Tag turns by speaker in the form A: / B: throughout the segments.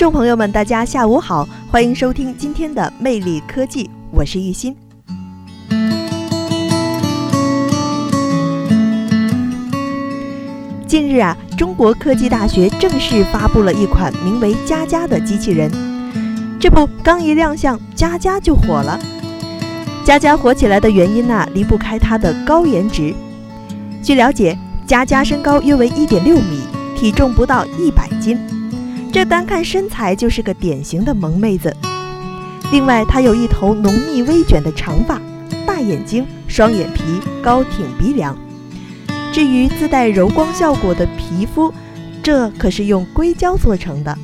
A: 众朋友们，大家下午好，欢迎收听今天的魅力科技，我是玉鑫。近日啊，中国科技大学正式发布了一款名为“佳佳”的机器人。这不，刚一亮相，佳佳就火了。佳佳火起来的原因呢，离不开它的高颜值。据了解，佳佳身高约为一点六米，体重不到一百斤，这单看身材就是个典型的萌妹子。另外，她有一头浓密微卷的长发，大眼睛，双眼皮，高挺鼻梁。至于自带柔光效果的皮肤，这可是用硅胶做成的。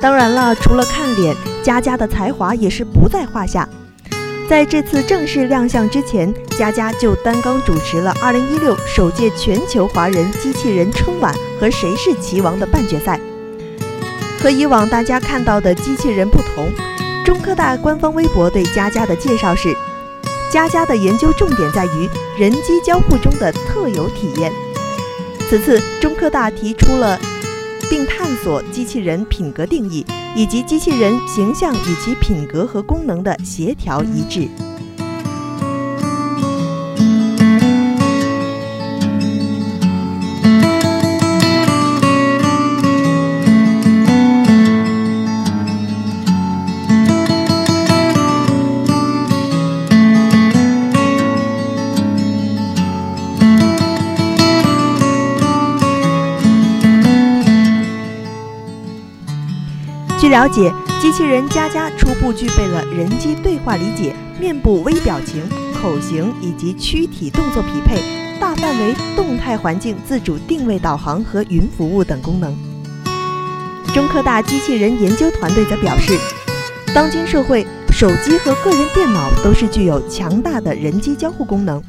A: 当然了，除了看脸，佳佳的才华也是不在话下。在这次正式亮相之前，佳佳就担纲主持了2016首届全球华人机器人春晚和《谁是棋王》的半决赛。和以往大家看到的机器人不同。中科大官方微博对佳佳的介绍是：佳佳的研究重点在于人机交互中的特有体验。此次，中科大提出了并探索机器人品格定义，以及机器人形象与其品格和功能的协调一致。据了解，机器人佳佳初步具备了人机对话理解、面部微表情、口型以及躯体动作匹配、大范围动态环境自主定位导航和云服务等功能。中科大机器人研究团队则表示，当今社会，手机和个人电脑都是具有强大的人机交互功能，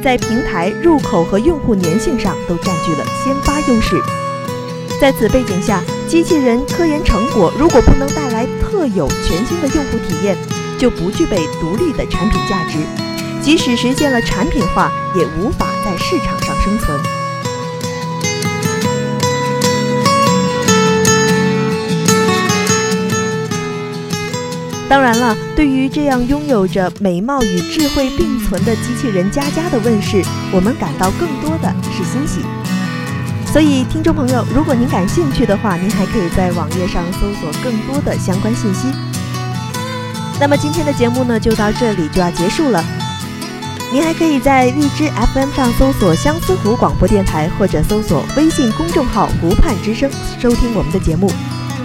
A: 在平台、入口和用户粘性上都占据了先发优势。在此背景下，机器人科研成果如果不能带来特有全新的用户体验，就不具备独立的产品价值。即使实现了产品化，也无法在市场上生存。当然了，对于这样拥有着美貌与智慧并存的机器人佳佳的问世，我们感到更多的是欣喜。所以，听众朋友，如果您感兴趣的话，您还可以在网页上搜索更多的相关信息。那么今天的节目呢，就到这里就要结束了。您还可以在荔枝 FM 上搜索相思湖广播电台，或者搜索微信公众号“湖畔之声”收听我们的节目。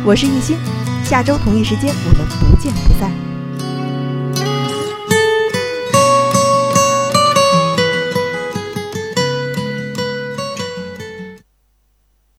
A: 我是艺兴，下周同一时间我们不见不散。